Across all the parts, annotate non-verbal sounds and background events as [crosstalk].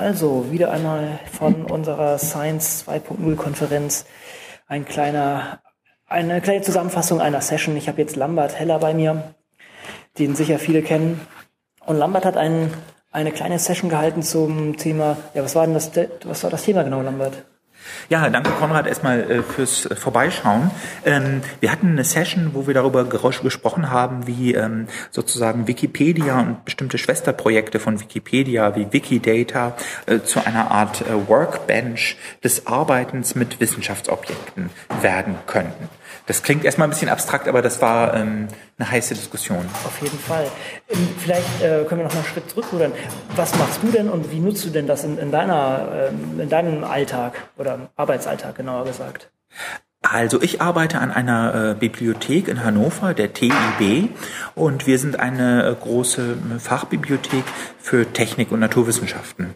Also, wieder einmal von unserer Science 2.0 Konferenz ein kleiner, eine kleine Zusammenfassung einer Session. Ich habe jetzt Lambert Heller bei mir, den sicher viele kennen. Und Lambert hat ein, eine kleine Session gehalten zum Thema, ja, was war denn das, was war das Thema genau, Lambert? Ja, danke Konrad erstmal äh, fürs äh, Vorbeischauen. Ähm, wir hatten eine Session, wo wir darüber gesprochen haben, wie ähm, sozusagen Wikipedia und bestimmte Schwesterprojekte von Wikipedia wie Wikidata äh, zu einer Art Workbench des Arbeitens mit Wissenschaftsobjekten werden könnten. Das klingt erstmal ein bisschen abstrakt, aber das war ähm, eine heiße Diskussion. Auf jeden Fall. Ähm, vielleicht äh, können wir noch mal einen Schritt zurückrudern. Was machst du denn und wie nutzt du denn das in, in deiner, ähm, in deinem Alltag oder Arbeitsalltag genauer gesagt? Also ich arbeite an einer äh, Bibliothek in Hannover, der TIB, und wir sind eine äh, große äh, Fachbibliothek für Technik und Naturwissenschaften.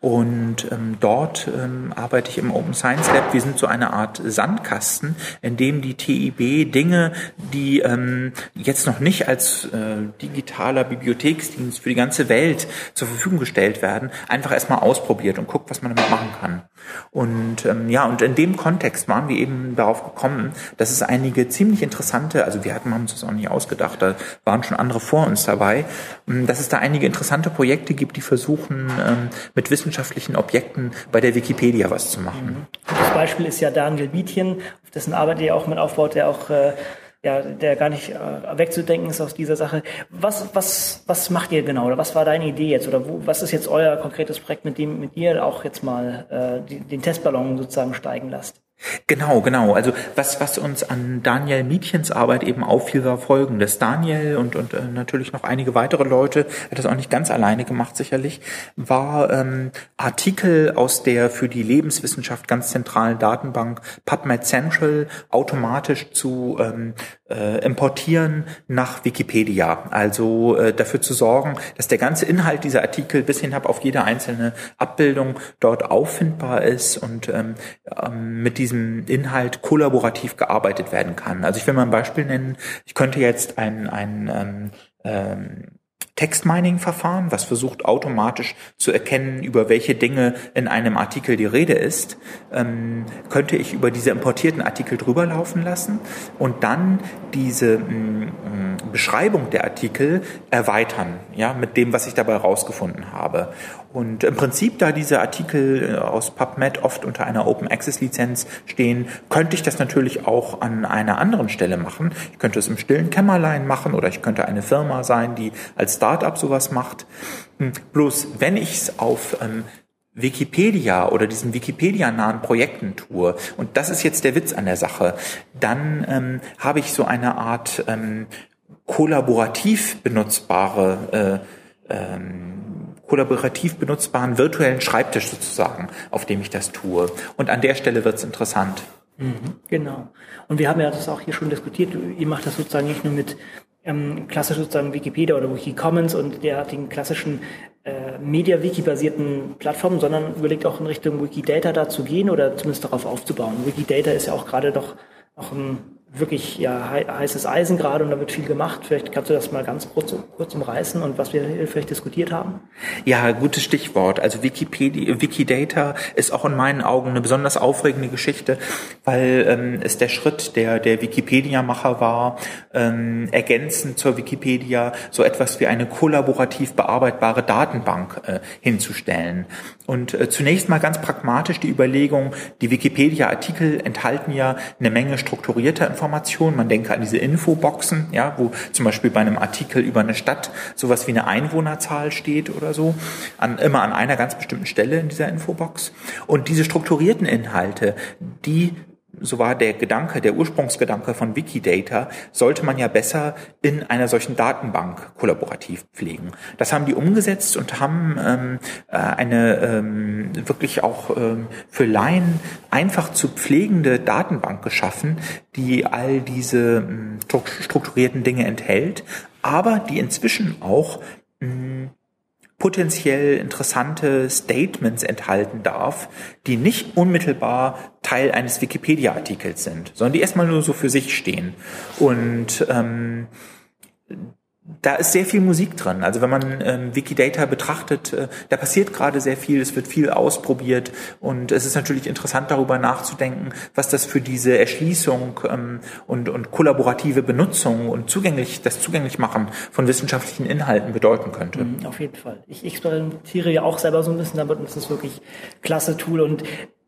Und ähm, dort ähm, arbeite ich im Open Science Lab. Wir sind so eine Art Sandkasten, in dem die TIB Dinge, die ähm, jetzt noch nicht als äh, digitaler Bibliotheksdienst für die ganze Welt zur Verfügung gestellt werden, einfach erstmal ausprobiert und guckt, was man damit machen kann. Und ähm, ja, und in dem Kontext waren wir eben darauf gekommen, dass es einige ziemlich interessante, also wir hatten uns das auch nicht ausgedacht, da waren schon andere vor uns dabei, ähm, dass es da einige interessante Projekte gibt, die versuchen, ähm, mit wissenschaftlichen Objekten bei der Wikipedia was zu machen. Mhm. Das Beispiel ist ja Daniel Bietjen, auf dessen Arbeit ihr auch mit aufbaut, der auch äh, ja, der gar nicht äh, wegzudenken ist aus dieser Sache. Was, was, was macht ihr genau? Oder was war deine Idee jetzt? Oder wo, was ist jetzt euer konkretes Projekt, mit dem mit ihr auch jetzt mal äh, den Testballon sozusagen steigen lasst? Genau, genau. Also was, was uns an Daniel Mietchens Arbeit eben auffiel, war folgendes. Daniel und, und äh, natürlich noch einige weitere Leute, hat das auch nicht ganz alleine gemacht sicherlich, war ähm, Artikel aus der für die Lebenswissenschaft ganz zentralen Datenbank PubMed Central automatisch zu ähm, äh, importieren nach Wikipedia. Also äh, dafür zu sorgen, dass der ganze Inhalt dieser Artikel bis hin auf jede einzelne Abbildung dort auffindbar ist und ähm, ähm, mit diesem Inhalt kollaborativ gearbeitet werden kann. Also ich will mal ein Beispiel nennen. Ich könnte jetzt ein, ein ähm, ähm, Textmining-Verfahren, was versucht automatisch zu erkennen, über welche Dinge in einem Artikel die Rede ist, ähm, könnte ich über diese importierten Artikel drüber laufen lassen und dann diese mh, mm, mm, Beschreibung der Artikel erweitern, ja, mit dem, was ich dabei rausgefunden habe. Und im Prinzip, da diese Artikel äh, aus PubMed oft unter einer Open Access Lizenz stehen, könnte ich das natürlich auch an einer anderen Stelle machen. Ich könnte es im stillen Kämmerlein machen oder ich könnte eine Firma sein, die als Startup sowas macht. Hm, bloß wenn ich es auf ähm, Wikipedia oder diesen Wikipedia-nahen Projekten tue, und das ist jetzt der Witz an der Sache, dann ähm, habe ich so eine Art ähm, kollaborativ benutzbare äh, ähm, kollaborativ benutzbaren virtuellen Schreibtisch sozusagen, auf dem ich das tue. Und an der Stelle wird es interessant. Mhm, genau. Und wir haben ja das auch hier schon diskutiert. Ihr macht das sozusagen nicht nur mit ähm, klassisch sozusagen Wikipedia oder Wikicommons und derartigen klassischen äh, Media-Wiki-basierten Plattformen, sondern überlegt auch in Richtung Wikidata da zu gehen oder zumindest darauf aufzubauen. Wikidata ist ja auch gerade doch noch ein wirklich ja, heißes Eisen gerade und da wird viel gemacht. Vielleicht kannst du das mal ganz kurz, kurz umreißen und was wir vielleicht diskutiert haben. Ja, gutes Stichwort. Also Wikipedia, Wikidata ist auch in meinen Augen eine besonders aufregende Geschichte, weil ähm, es der Schritt der, der Wikipedia-Macher war, ähm, ergänzend zur Wikipedia so etwas wie eine kollaborativ bearbeitbare Datenbank äh, hinzustellen. Und äh, zunächst mal ganz pragmatisch die Überlegung, die Wikipedia-Artikel enthalten ja eine Menge strukturierter Informationen. Man denke an diese Infoboxen, ja, wo zum Beispiel bei einem Artikel über eine Stadt sowas wie eine Einwohnerzahl steht oder so, an, immer an einer ganz bestimmten Stelle in dieser Infobox. Und diese strukturierten Inhalte, die so war der Gedanke, der Ursprungsgedanke von Wikidata, sollte man ja besser in einer solchen Datenbank kollaborativ pflegen. Das haben die umgesetzt und haben ähm, äh, eine ähm, wirklich auch ähm, für Laien einfach zu pflegende Datenbank geschaffen, die all diese ähm, strukturierten Dinge enthält, aber die inzwischen auch ähm, potenziell interessante Statements enthalten darf, die nicht unmittelbar Teil eines Wikipedia-Artikels sind, sondern die erstmal nur so für sich stehen. Und ähm, da ist sehr viel Musik drin. Also wenn man ähm, Wikidata betrachtet, äh, da passiert gerade sehr viel, es wird viel ausprobiert und es ist natürlich interessant darüber nachzudenken, was das für diese Erschließung ähm, und, und kollaborative Benutzung und zugänglich, das Zugänglichmachen von wissenschaftlichen Inhalten bedeuten könnte. Mhm, auf jeden Fall. Ich experimentiere ja auch selber so ein bisschen damit und es ist wirklich klasse Tool und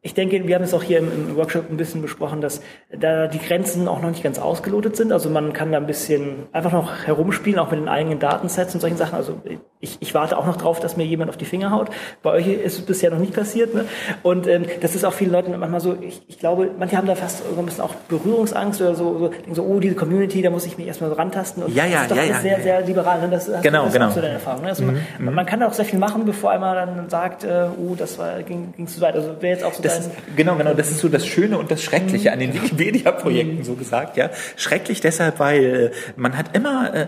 ich denke, wir haben es auch hier im, Workshop ein bisschen besprochen, dass da die Grenzen auch noch nicht ganz ausgelotet sind. Also man kann da ein bisschen einfach noch herumspielen, auch mit den eigenen Datensets und solchen Sachen. Also ich, ich warte auch noch drauf, dass mir jemand auf die Finger haut. Bei euch ist es bisher noch nicht passiert. Ne? Und ähm, das ist auch vielen Leuten manchmal so, ich, ich glaube, manche haben da fast so ein bisschen auch Berührungsangst oder so, so, denken so, oh, diese Community, da muss ich mich erstmal so rantasten. Und ja, ja, das ist doch ja, ja, sehr, ja. sehr liberal. Ne? Das, genau, das genau. Ist so deine Erfahrung. Ne? Also mhm, man, man, kann da auch sehr viel machen, bevor einmal dann sagt, äh, oh, das war, ging, ging zu weit. Also wäre jetzt auch so das, Genau, genau das ist so das Schöne und das Schreckliche an den Wikipedia-Projekten so gesagt, ja. Schrecklich deshalb, weil man hat immer äh,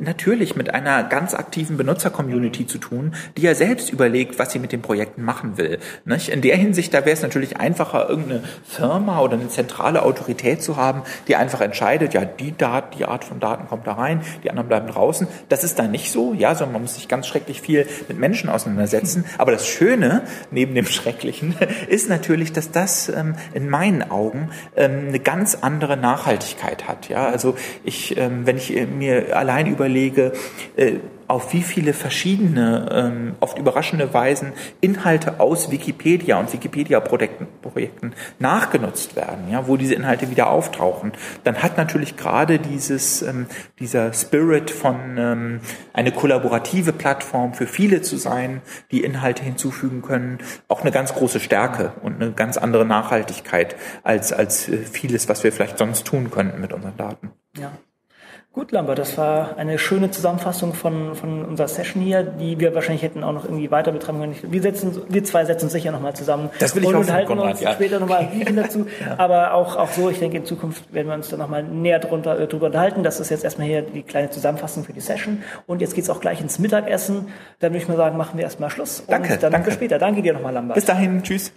natürlich mit einer ganz aktiven Benutzer-Community zu tun, die ja selbst überlegt, was sie mit den Projekten machen will. Nicht? In der Hinsicht, da wäre es natürlich einfacher, irgendeine Firma oder eine zentrale Autorität zu haben, die einfach entscheidet, ja, die Daten, die Art von Daten kommt da rein, die anderen bleiben draußen. Das ist da nicht so, ja, sondern man muss sich ganz schrecklich viel mit Menschen auseinandersetzen. Aber das Schöne, neben dem [laughs] Schrecklichen, ist natürlich, dass das ähm, in meinen Augen ähm, eine ganz andere Nachhaltigkeit hat. Ja, also ich, ähm, wenn ich mir allein überlege, äh, auf wie viele verschiedene, ähm, oft überraschende Weisen Inhalte aus Wikipedia und Wikipedia-Projekten nachgenutzt werden, ja, wo diese Inhalte wieder auftauchen, dann hat natürlich gerade dieses, ähm, dieser Spirit von ähm, eine kollaborative Plattform für viele zu sein, die Inhalte hinzufügen können, auch eine ganz große Stärke und eine ganz andere Nachhaltigkeit als, als äh, vieles, was wir vielleicht sonst tun könnten mit unseren Daten. Ja. Gut, Lambert, das war eine schöne Zusammenfassung von, von unserer Session hier, die wir wahrscheinlich hätten auch noch irgendwie weiter betreiben können. Wir, setzen, wir zwei setzen uns sicher nochmal zusammen das will ich und hoffen, halten Konrad, uns ja. später nochmal dazu. [laughs] ja. Aber auch, auch so, ich denke, in Zukunft werden wir uns da nochmal näher drunter, äh, drüber unterhalten. Das ist jetzt erstmal hier die kleine Zusammenfassung für die Session. Und jetzt geht's auch gleich ins Mittagessen. Dann würde ich mal sagen, machen wir erstmal Schluss. Danke, und dann danke. bis später. Danke dir nochmal, Lambert. Bis dahin, tschüss.